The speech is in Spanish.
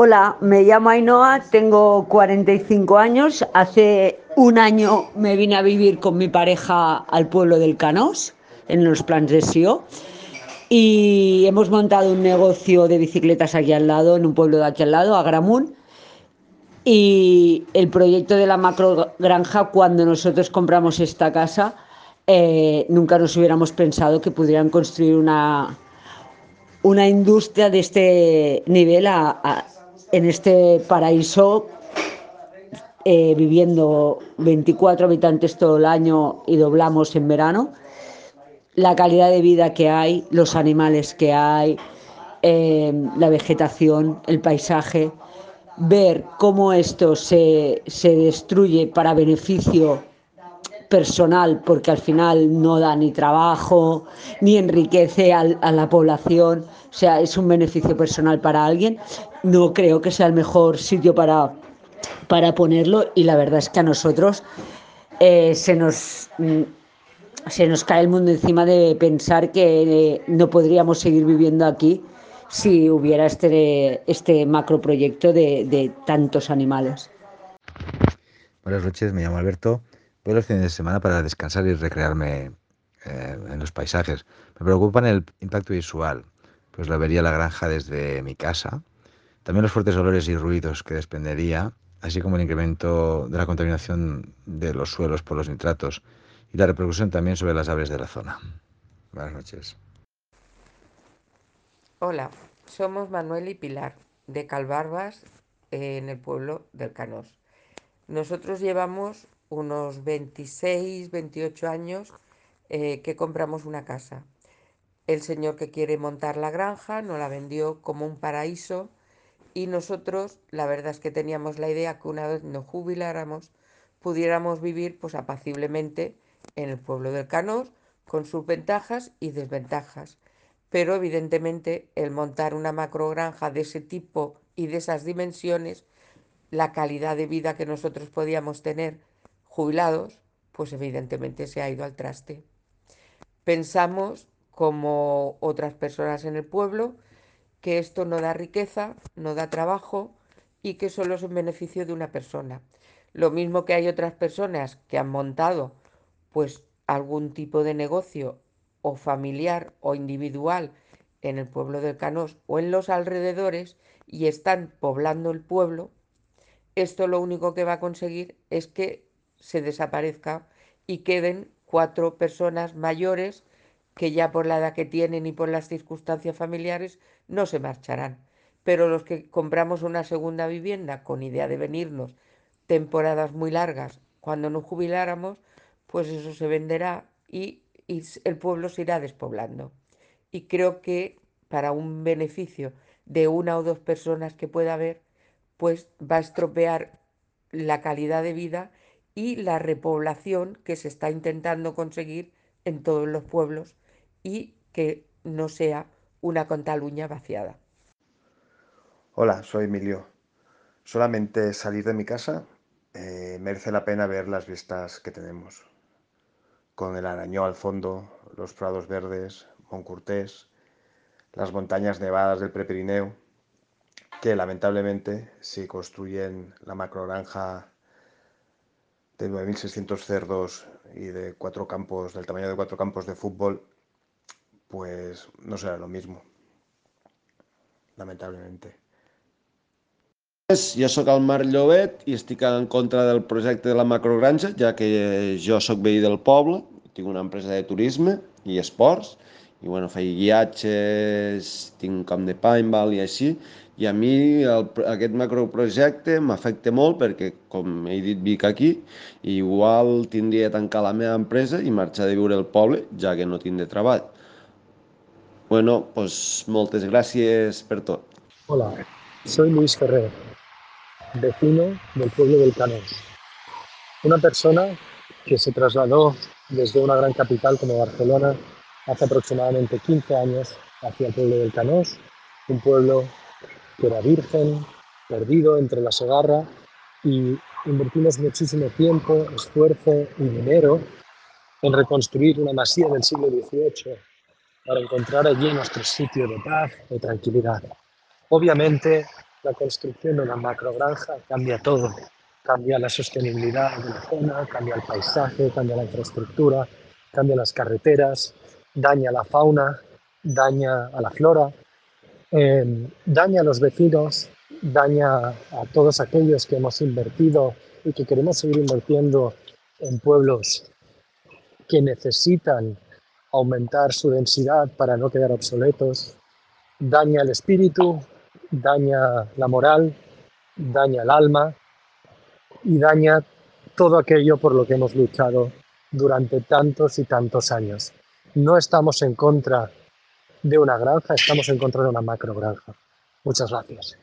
Hola, me llamo Ainhoa, tengo 45 años. Hace un año me vine a vivir con mi pareja al pueblo del Canós, en los planes de SIO. Y hemos montado un negocio de bicicletas aquí al lado, en un pueblo de aquí al lado, Agramun. Y el proyecto de la macro granja, cuando nosotros compramos esta casa, eh, nunca nos hubiéramos pensado que pudieran construir una, una industria de este nivel a- a- en este paraíso, eh, viviendo 24 habitantes todo el año y doblamos en verano. La calidad de vida que hay, los animales que hay, eh, la vegetación, el paisaje, ver cómo esto se, se destruye para beneficio personal, porque al final no da ni trabajo, ni enriquece a la población, o sea, es un beneficio personal para alguien, no creo que sea el mejor sitio para, para ponerlo y la verdad es que a nosotros eh, se nos... mm, se nos cae el mundo encima de pensar que eh, no podríamos seguir viviendo aquí si hubiera este, este macroproyecto de, tantos animales. Buenas noches, me llamo Alberto. Voy los fines de semana para descansar y recrearme eh, en los paisajes. Me preocupan el impacto visual, pues la vería la granja desde mi casa. También los fuertes olores y ruidos que desprendería, así como el incremento de la contaminación de los suelos por los nitratos y la repercusión también sobre las aves de la zona. Buenas noches. Hola, somos Manuel y Pilar, de Calbarbas, eh, en el pueblo del Canós. Nosotros llevamos unos 26, 28 años eh, que compramos una casa. El señor que quiere montar la granja nos la vendió como un paraíso y nosotros, la verdad es que teníamos la idea que una vez nos jubiláramos, pudiéramos vivir pues apaciblemente en el pueblo del Canós, con sus ventajas y desventajas. Pero evidentemente el montar una macrogranja de ese tipo y de esas dimensiones, la calidad de vida que nosotros podíamos tener jubilados, pues evidentemente se ha ido al traste. Pensamos, como otras personas en el pueblo, que esto no da riqueza, no da trabajo y que solo es en beneficio de una persona. Lo mismo que hay otras personas que han montado pues algún tipo de negocio o familiar o individual en el pueblo del Canós o en los alrededores y están poblando el pueblo, esto lo único que va a conseguir es que se desaparezca y queden cuatro personas mayores que ya por la edad que tienen y por las circunstancias familiares no se marcharán. Pero los que compramos una segunda vivienda con idea de venirnos temporadas muy largas cuando nos jubiláramos, pues eso se venderá y, y el pueblo se irá despoblando. Y creo que para un beneficio de una o dos personas que pueda haber, pues va a estropear la calidad de vida y la repoblación que se está intentando conseguir en todos los pueblos y que no sea una Cataluña vaciada. Hola, soy Emilio. Solamente salir de mi casa eh, merece la pena ver las vistas que tenemos. Con el Arañó al fondo, los prados verdes, Moncurtés, las montañas nevadas del Prepirineo, que lamentablemente si construyen la macrogranja de 9.600 cerdos y de cuatro campos, del tamaño de cuatro campos de fútbol, pues no será lo mismo, lamentablemente. Jo sóc el Marc Llobet i estic en contra del projecte de la macrogranja, ja que jo sóc veí del poble, tinc una empresa de turisme i esports, i bueno, faig guiatges, tinc camp de paintball i així, i a mi el, aquest macroprojecte m'afecta molt perquè, com he dit, vic aquí, igual tindria de tancar la meva empresa i marxar de viure al poble, ja que no tindré treball. Bueno, pues moltes gràcies per tot. Hola, soy Luis Ferrer, vecino del pueblo del Canós. Una persona que se trasladó desde una gran capital como Barcelona hace aproximadamente 15 años hacia el pueblo del Canós, un pueblo que era virgen, perdido entre la Segarra y invertimos muchísimo tiempo, esfuerzo y dinero en reconstruir una masía del siglo XVIII para encontrar allí nuestro sitio de paz, de tranquilidad. Obviamente la construcción de una macrogranja cambia todo. Cambia la sostenibilidad de la zona, cambia el paisaje, cambia la infraestructura, cambia las carreteras, daña la fauna, daña a la flora, eh, daña a los vecinos, daña a todos aquellos que hemos invertido y que queremos seguir invirtiendo en pueblos que necesitan aumentar su densidad para no quedar obsoletos, daña el espíritu, daña la moral, daña el alma y daña todo aquello por lo que hemos luchado durante tantos y tantos años. No estamos en contra de una granja, estamos en contra de una macro granja. Muchas gracias.